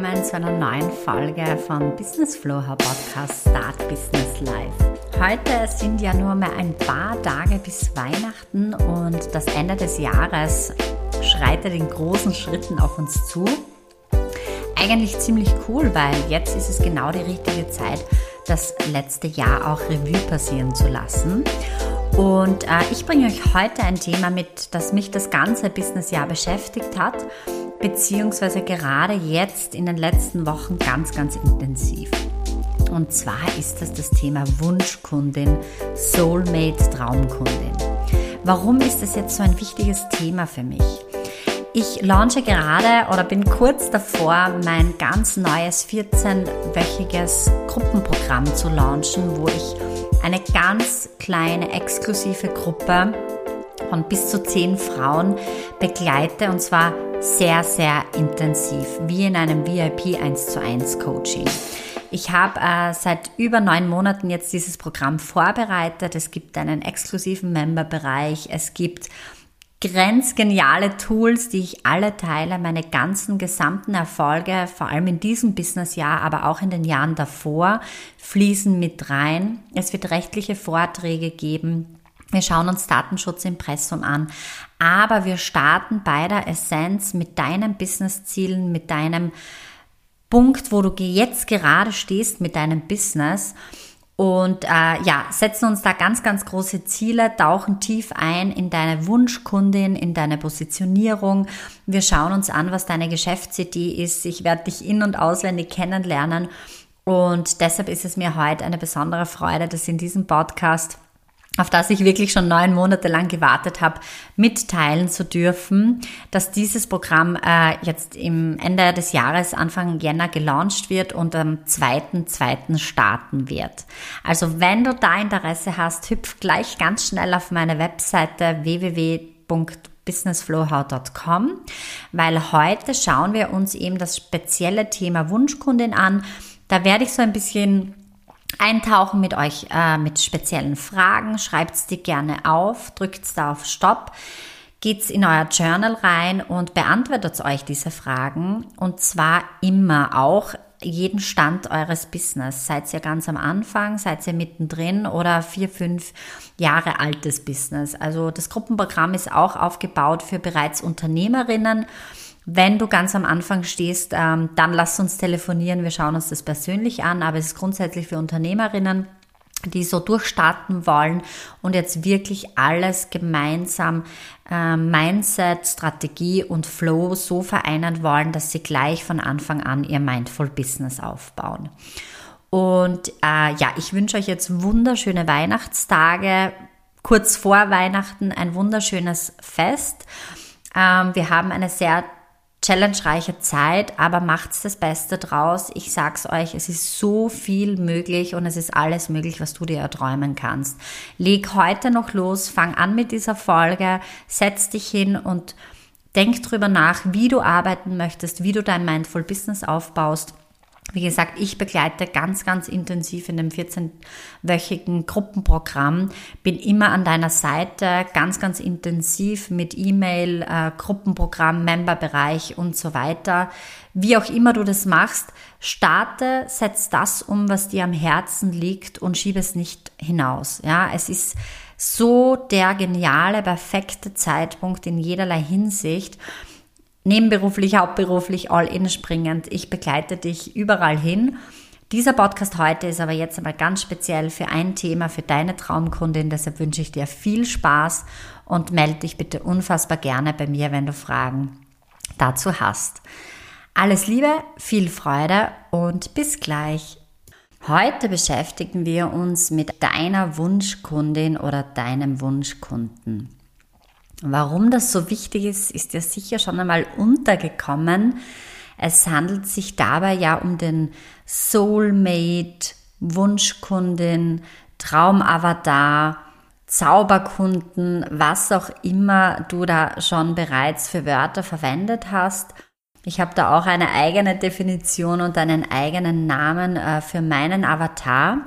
willkommen zu einer neuen Folge von Business Flow Podcast Start Business Life. Heute sind ja nur mehr ein paar Tage bis Weihnachten und das Ende des Jahres schreitet in großen Schritten auf uns zu. Eigentlich ziemlich cool, weil jetzt ist es genau die richtige Zeit, das letzte Jahr auch Revue passieren zu lassen. Und äh, ich bringe euch heute ein Thema mit, das mich das ganze Businessjahr beschäftigt hat beziehungsweise gerade jetzt in den letzten Wochen ganz, ganz intensiv. Und zwar ist das das Thema Wunschkundin, Soulmate Traumkundin. Warum ist das jetzt so ein wichtiges Thema für mich? Ich launche gerade oder bin kurz davor, mein ganz neues 14-wöchiges Gruppenprogramm zu launchen, wo ich eine ganz kleine exklusive Gruppe von bis zu zehn Frauen begleite und zwar sehr, sehr intensiv, wie in einem VIP 1 zu 1 Coaching. Ich habe äh, seit über neun Monaten jetzt dieses Programm vorbereitet. Es gibt einen exklusiven Memberbereich. Es gibt grenzgeniale Tools, die ich alle teile. Meine ganzen gesamten Erfolge, vor allem in diesem Businessjahr, aber auch in den Jahren davor, fließen mit rein. Es wird rechtliche Vorträge geben. Wir schauen uns Datenschutzimpressum an, aber wir starten bei der Essenz mit deinen Businesszielen, mit deinem Punkt, wo du jetzt gerade stehst mit deinem Business. Und äh, ja, setzen uns da ganz, ganz große Ziele, tauchen tief ein in deine Wunschkundin, in deine Positionierung. Wir schauen uns an, was deine Geschäftsidee ist. Ich werde dich in- und auswendig kennenlernen. Und deshalb ist es mir heute eine besondere Freude, dass in diesem Podcast auf das ich wirklich schon neun Monate lang gewartet habe, mitteilen zu dürfen, dass dieses Programm äh, jetzt im Ende des Jahres, Anfang Jänner gelauncht wird und am 2.2. starten wird. Also wenn du da Interesse hast, hüpf gleich ganz schnell auf meine Webseite www.businessflowhow.com, weil heute schauen wir uns eben das spezielle Thema Wunschkundin an. Da werde ich so ein bisschen eintauchen mit euch äh, mit speziellen Fragen. Schreibt's die gerne auf, drückt da auf Stopp, geht's in euer Journal rein und beantwortet euch diese Fragen. Und zwar immer auch jeden Stand eures Business. Seid ihr ganz am Anfang, seid ihr mittendrin oder vier, fünf Jahre altes Business. Also das Gruppenprogramm ist auch aufgebaut für bereits Unternehmerinnen wenn du ganz am Anfang stehst, ähm, dann lass uns telefonieren. Wir schauen uns das persönlich an, aber es ist grundsätzlich für Unternehmerinnen die so durchstarten wollen und jetzt wirklich alles gemeinsam äh, Mindset, Strategie und Flow so vereinen wollen, dass sie gleich von Anfang an ihr Mindful Business aufbauen. Und äh, ja, ich wünsche euch jetzt wunderschöne Weihnachtstage, kurz vor Weihnachten ein wunderschönes Fest. Ähm, wir haben eine sehr challengereiche Zeit, aber macht's das Beste draus. Ich sag's euch, es ist so viel möglich und es ist alles möglich, was du dir erträumen kannst. Leg heute noch los, fang an mit dieser Folge, setz dich hin und denk drüber nach, wie du arbeiten möchtest, wie du dein Mindful Business aufbaust wie gesagt, ich begleite ganz, ganz intensiv in dem 14-wöchigen Gruppenprogramm, bin immer an deiner Seite, ganz, ganz intensiv mit E-Mail, äh, Gruppenprogramm, Memberbereich und so weiter. Wie auch immer du das machst, starte, setz das um, was dir am Herzen liegt und schiebe es nicht hinaus. Ja, es ist so der geniale, perfekte Zeitpunkt in jederlei Hinsicht nebenberuflich, hauptberuflich, all in springend. Ich begleite dich überall hin. Dieser Podcast heute ist aber jetzt einmal ganz speziell für ein Thema, für deine Traumkundin. Deshalb wünsche ich dir viel Spaß und melde dich bitte unfassbar gerne bei mir, wenn du Fragen dazu hast. Alles Liebe, viel Freude und bis gleich. Heute beschäftigen wir uns mit deiner Wunschkundin oder deinem Wunschkunden. Warum das so wichtig ist, ist ja sicher schon einmal untergekommen. Es handelt sich dabei ja um den Soulmate, Wunschkundin, Traumavatar, Zauberkunden, was auch immer du da schon bereits für Wörter verwendet hast. Ich habe da auch eine eigene Definition und einen eigenen Namen äh, für meinen Avatar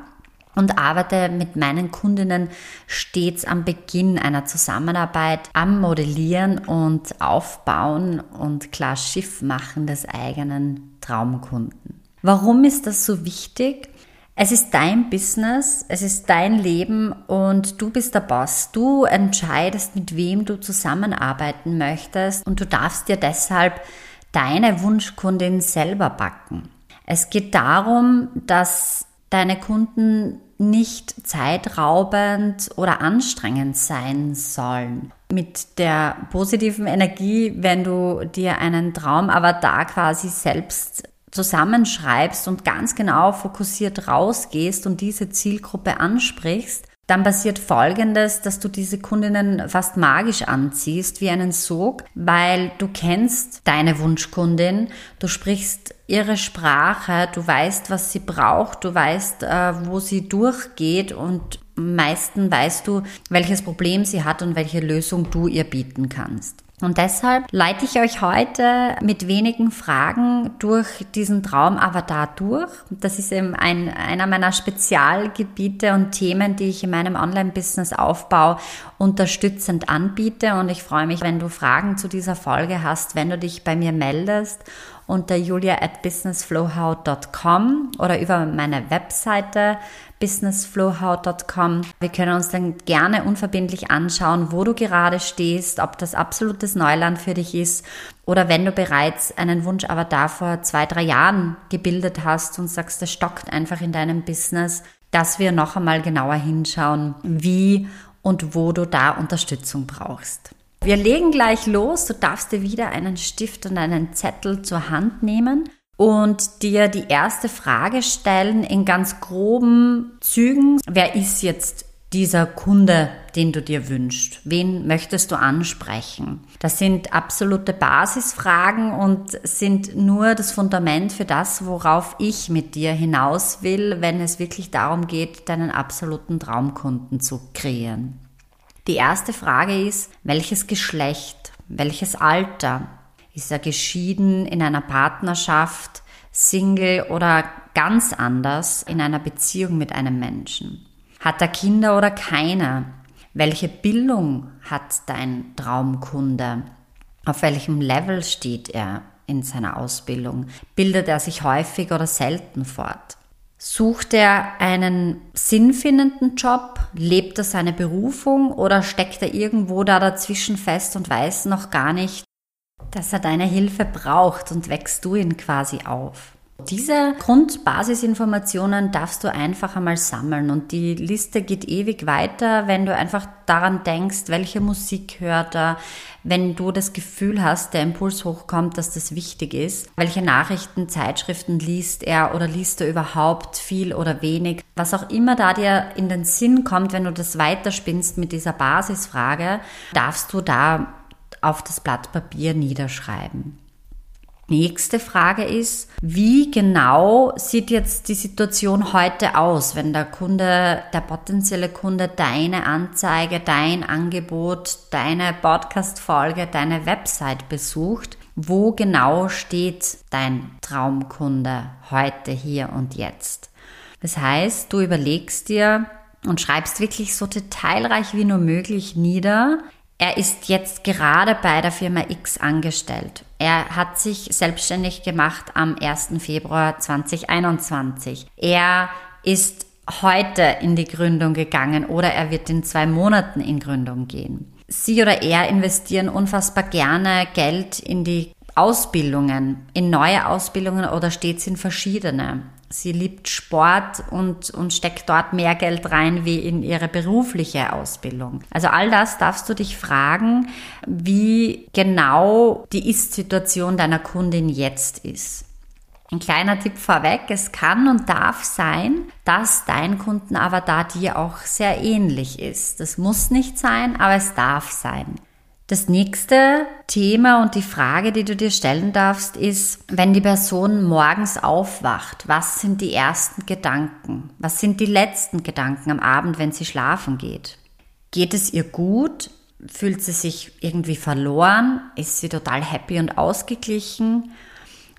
und arbeite mit meinen Kundinnen stets am Beginn einer Zusammenarbeit am Modellieren und Aufbauen und klar Schiff machen des eigenen Traumkunden. Warum ist das so wichtig? Es ist dein Business, es ist dein Leben und du bist der Boss. Du entscheidest, mit wem du zusammenarbeiten möchtest und du darfst dir deshalb deine Wunschkundin selber backen. Es geht darum, dass deine Kunden nicht zeitraubend oder anstrengend sein sollen. Mit der positiven Energie, wenn du dir einen Traumavatar quasi selbst zusammenschreibst und ganz genau fokussiert rausgehst und diese Zielgruppe ansprichst, dann passiert Folgendes, dass du diese Kundinnen fast magisch anziehst wie einen Sog, weil du kennst deine Wunschkundin, du sprichst ihre Sprache, du weißt, was sie braucht, du weißt, äh, wo sie durchgeht und am meisten weißt du, welches Problem sie hat und welche Lösung du ihr bieten kannst. Und deshalb leite ich euch heute mit wenigen Fragen durch diesen Traumavatar durch. Das ist eben ein, einer meiner Spezialgebiete und Themen, die ich in meinem Online-Business-Aufbau unterstützend anbiete. Und ich freue mich, wenn du Fragen zu dieser Folge hast, wenn du dich bei mir meldest unter julia at businessflowhow.com oder über meine Webseite businessflowhow.com. Wir können uns dann gerne unverbindlich anschauen, wo du gerade stehst, ob das absolutes Neuland für dich ist oder wenn du bereits einen Wunsch aber da vor zwei, drei Jahren gebildet hast und sagst, das stockt einfach in deinem Business, dass wir noch einmal genauer hinschauen, wie und wo du da Unterstützung brauchst. Wir legen gleich los. Du darfst dir wieder einen Stift und einen Zettel zur Hand nehmen und dir die erste Frage stellen in ganz groben Zügen. Wer ist jetzt dieser Kunde, den du dir wünschst? Wen möchtest du ansprechen? Das sind absolute Basisfragen und sind nur das Fundament für das, worauf ich mit dir hinaus will, wenn es wirklich darum geht, deinen absoluten Traumkunden zu kreieren. Die erste Frage ist, welches Geschlecht, welches Alter? Ist er geschieden in einer Partnerschaft, Single oder ganz anders in einer Beziehung mit einem Menschen? Hat er Kinder oder keine? Welche Bildung hat dein Traumkunde? Auf welchem Level steht er in seiner Ausbildung? Bildet er sich häufig oder selten fort? Sucht er einen sinnfindenden Job? Lebt er seine Berufung oder steckt er irgendwo da dazwischen fest und weiß noch gar nicht, dass er deine Hilfe braucht und wächst du ihn quasi auf? Diese Grundbasisinformationen darfst du einfach einmal sammeln und die Liste geht ewig weiter, wenn du einfach daran denkst, welche Musik hört er, wenn du das Gefühl hast, der Impuls hochkommt, dass das wichtig ist, welche Nachrichten, Zeitschriften liest er oder liest er überhaupt viel oder wenig, was auch immer da dir in den Sinn kommt, wenn du das weiterspinnst mit dieser Basisfrage, darfst du da auf das Blatt Papier niederschreiben. Nächste Frage ist, wie genau sieht jetzt die Situation heute aus, wenn der Kunde, der potenzielle Kunde deine Anzeige, dein Angebot, deine Podcast-Folge, deine Website besucht? Wo genau steht dein Traumkunde heute, hier und jetzt? Das heißt, du überlegst dir und schreibst wirklich so detailreich wie nur möglich nieder, er ist jetzt gerade bei der Firma X angestellt. Er hat sich selbstständig gemacht am 1. Februar 2021. Er ist heute in die Gründung gegangen oder er wird in zwei Monaten in Gründung gehen. Sie oder er investieren unfassbar gerne Geld in die Ausbildungen, in neue Ausbildungen oder stets in verschiedene. Sie liebt Sport und, und steckt dort mehr Geld rein wie in ihre berufliche Ausbildung. Also all das darfst du dich fragen, wie genau die Ist-Situation deiner Kundin jetzt ist. Ein kleiner Tipp vorweg, es kann und darf sein, dass dein Kundenavatar dir auch sehr ähnlich ist. Das muss nicht sein, aber es darf sein. Das nächste Thema und die Frage, die du dir stellen darfst, ist, wenn die Person morgens aufwacht, was sind die ersten Gedanken? Was sind die letzten Gedanken am Abend, wenn sie schlafen geht? Geht es ihr gut? Fühlt sie sich irgendwie verloren? Ist sie total happy und ausgeglichen?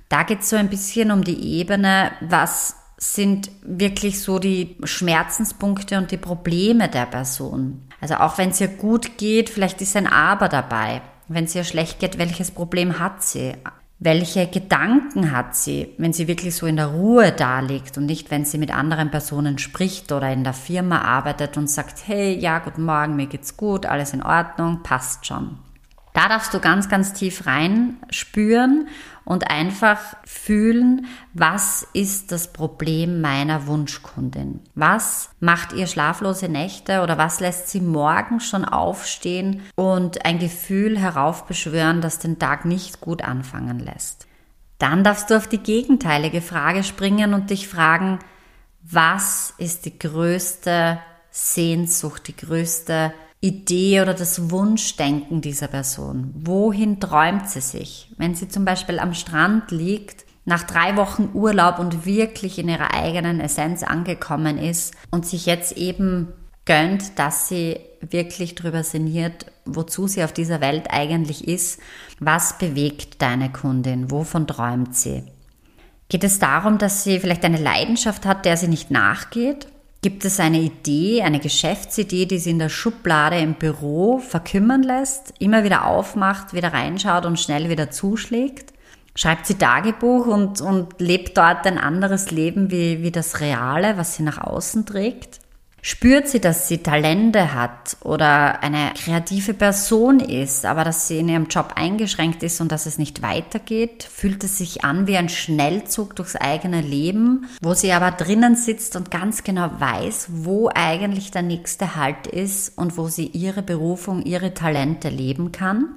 Da geht es so ein bisschen um die Ebene, was sind wirklich so die Schmerzenspunkte und die Probleme der Person. Also auch wenn es ihr gut geht, vielleicht ist ein Aber dabei. Wenn es ihr schlecht geht, welches Problem hat sie? Welche Gedanken hat sie, wenn sie wirklich so in der Ruhe da und nicht, wenn sie mit anderen Personen spricht oder in der Firma arbeitet und sagt, hey, ja, guten Morgen, mir geht's gut, alles in Ordnung, passt schon. Da darfst du ganz, ganz tief rein spüren und einfach fühlen, was ist das Problem meiner Wunschkundin? Was macht ihr schlaflose Nächte oder was lässt sie morgen schon aufstehen und ein Gefühl heraufbeschwören, das den Tag nicht gut anfangen lässt? Dann darfst du auf die gegenteilige Frage springen und dich fragen, was ist die größte Sehnsucht, die größte Idee oder das Wunschdenken dieser Person? Wohin träumt sie sich? Wenn sie zum Beispiel am Strand liegt, nach drei Wochen Urlaub und wirklich in ihrer eigenen Essenz angekommen ist und sich jetzt eben gönnt, dass sie wirklich darüber sinniert, wozu sie auf dieser Welt eigentlich ist. Was bewegt deine Kundin? Wovon träumt sie? Geht es darum, dass sie vielleicht eine Leidenschaft hat, der sie nicht nachgeht? Gibt es eine Idee, eine Geschäftsidee, die sie in der Schublade im Büro verkümmern lässt, immer wieder aufmacht, wieder reinschaut und schnell wieder zuschlägt? Schreibt sie Tagebuch und, und lebt dort ein anderes Leben wie, wie das Reale, was sie nach außen trägt? Spürt sie, dass sie Talente hat oder eine kreative Person ist, aber dass sie in ihrem Job eingeschränkt ist und dass es nicht weitergeht? Fühlt es sich an wie ein Schnellzug durchs eigene Leben, wo sie aber drinnen sitzt und ganz genau weiß, wo eigentlich der nächste Halt ist und wo sie ihre Berufung, ihre Talente leben kann?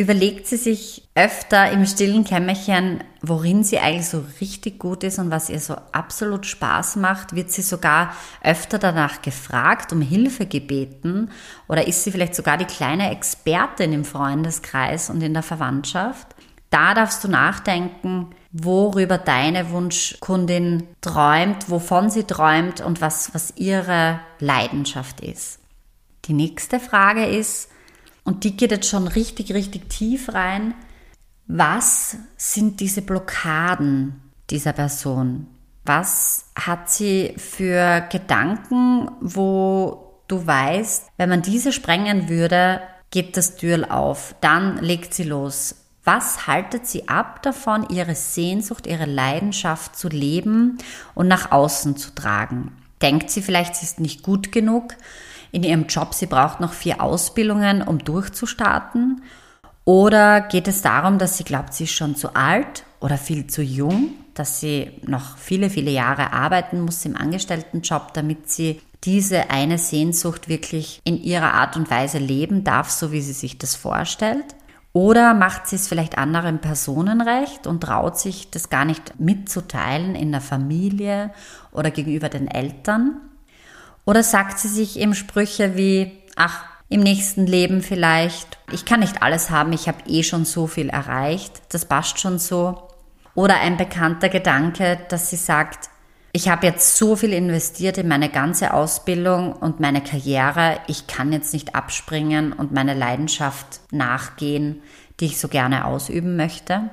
Überlegt sie sich öfter im stillen Kämmerchen, worin sie eigentlich so richtig gut ist und was ihr so absolut Spaß macht? Wird sie sogar öfter danach gefragt, um Hilfe gebeten? Oder ist sie vielleicht sogar die kleine Expertin im Freundeskreis und in der Verwandtschaft? Da darfst du nachdenken, worüber deine Wunschkundin träumt, wovon sie träumt und was, was ihre Leidenschaft ist. Die nächste Frage ist, und die geht jetzt schon richtig, richtig tief rein. Was sind diese Blockaden dieser Person? Was hat sie für Gedanken, wo du weißt, wenn man diese sprengen würde, geht das Türl auf, dann legt sie los. Was haltet sie ab davon, ihre Sehnsucht, ihre Leidenschaft zu leben und nach außen zu tragen? Denkt sie vielleicht, sie ist nicht gut genug? In ihrem Job, sie braucht noch vier Ausbildungen, um durchzustarten? Oder geht es darum, dass sie glaubt, sie ist schon zu alt oder viel zu jung, dass sie noch viele, viele Jahre arbeiten muss im Angestelltenjob, damit sie diese eine Sehnsucht wirklich in ihrer Art und Weise leben darf, so wie sie sich das vorstellt? Oder macht sie es vielleicht anderen Personen recht und traut sich das gar nicht mitzuteilen in der Familie oder gegenüber den Eltern? Oder sagt sie sich eben Sprüche wie, ach, im nächsten Leben vielleicht, ich kann nicht alles haben, ich habe eh schon so viel erreicht, das passt schon so. Oder ein bekannter Gedanke, dass sie sagt, ich habe jetzt so viel investiert in meine ganze Ausbildung und meine Karriere, ich kann jetzt nicht abspringen und meine Leidenschaft nachgehen, die ich so gerne ausüben möchte.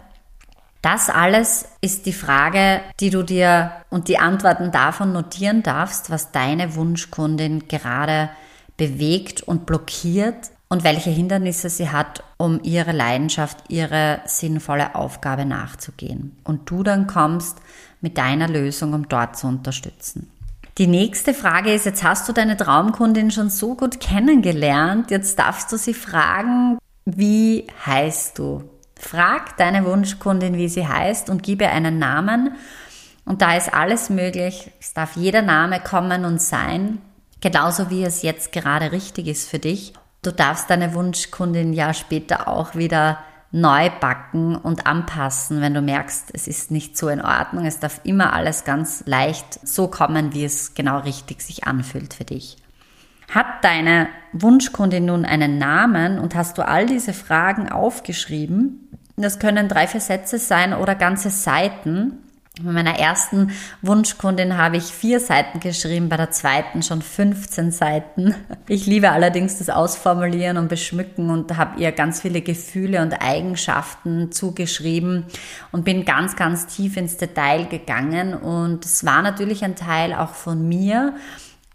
Das alles ist die Frage, die du dir und die Antworten davon notieren darfst, was deine Wunschkundin gerade bewegt und blockiert und welche Hindernisse sie hat, um ihre Leidenschaft, ihre sinnvolle Aufgabe nachzugehen. Und du dann kommst mit deiner Lösung, um dort zu unterstützen. Die nächste Frage ist, jetzt hast du deine Traumkundin schon so gut kennengelernt, jetzt darfst du sie fragen, wie heißt du? Frag deine Wunschkundin, wie sie heißt und gib ihr einen Namen. Und da ist alles möglich. Es darf jeder Name kommen und sein, genauso wie es jetzt gerade richtig ist für dich. Du darfst deine Wunschkundin ja später auch wieder neu backen und anpassen, wenn du merkst, es ist nicht so in Ordnung. Es darf immer alles ganz leicht so kommen, wie es genau richtig sich anfühlt für dich. Hat deine Wunschkundin nun einen Namen und hast du all diese Fragen aufgeschrieben, das können drei, vier Sätze sein oder ganze Seiten. Bei meiner ersten Wunschkundin habe ich vier Seiten geschrieben, bei der zweiten schon 15 Seiten. Ich liebe allerdings das Ausformulieren und Beschmücken und habe ihr ganz viele Gefühle und Eigenschaften zugeschrieben und bin ganz, ganz tief ins Detail gegangen. Und es war natürlich ein Teil auch von mir.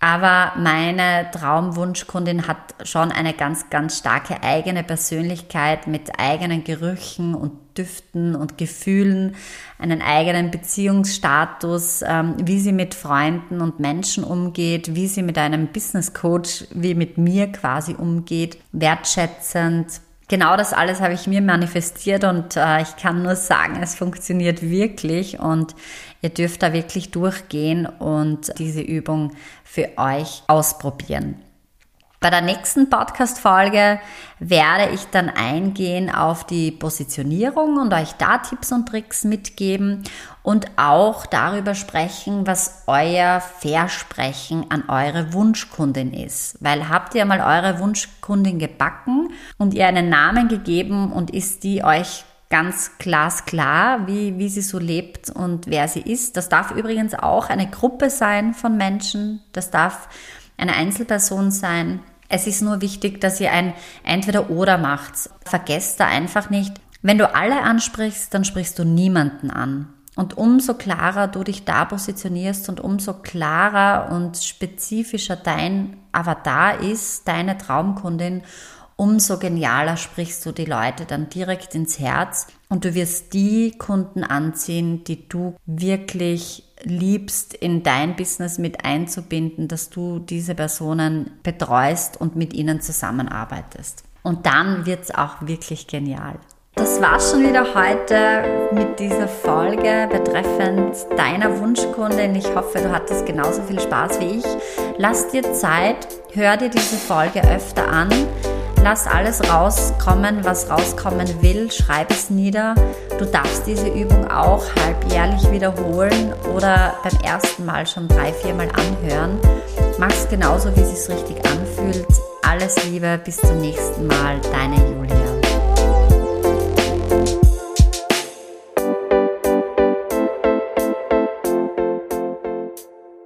Aber meine Traumwunschkundin hat schon eine ganz, ganz starke eigene Persönlichkeit mit eigenen Gerüchen und Düften und Gefühlen, einen eigenen Beziehungsstatus, ähm, wie sie mit Freunden und Menschen umgeht, wie sie mit einem Business Coach wie mit mir quasi umgeht, wertschätzend. Genau das alles habe ich mir manifestiert und äh, ich kann nur sagen, es funktioniert wirklich und ihr dürft da wirklich durchgehen und diese Übung für euch ausprobieren. Bei der nächsten Podcast-Folge werde ich dann eingehen auf die Positionierung und euch da Tipps und Tricks mitgeben und auch darüber sprechen, was euer Versprechen an eure Wunschkundin ist. Weil habt ihr mal eure Wunschkundin gebacken und ihr einen Namen gegeben und ist die euch ganz glasklar, wie, wie sie so lebt und wer sie ist. Das darf übrigens auch eine Gruppe sein von Menschen. Das darf eine Einzelperson sein. Es ist nur wichtig, dass ihr ein Entweder-Oder macht. Vergesst da einfach nicht, wenn du alle ansprichst, dann sprichst du niemanden an. Und umso klarer du dich da positionierst und umso klarer und spezifischer dein Avatar ist, deine Traumkundin, umso genialer sprichst du die Leute dann direkt ins Herz und du wirst die Kunden anziehen, die du wirklich liebst, in dein Business mit einzubinden, dass du diese Personen betreust und mit ihnen zusammenarbeitest. Und dann wird es auch wirklich genial. Das war's schon wieder heute mit dieser Folge betreffend deiner Wunschkundin. Ich hoffe, du hattest genauso viel Spaß wie ich. Lass dir Zeit, hör dir diese Folge öfter an. Lass alles rauskommen, was rauskommen will. Schreib es nieder. Du darfst diese Übung auch halbjährlich wiederholen oder beim ersten Mal schon drei, viermal anhören. Mach es genauso, wie es sich richtig anfühlt. Alles Liebe, bis zum nächsten Mal. Deine Julia.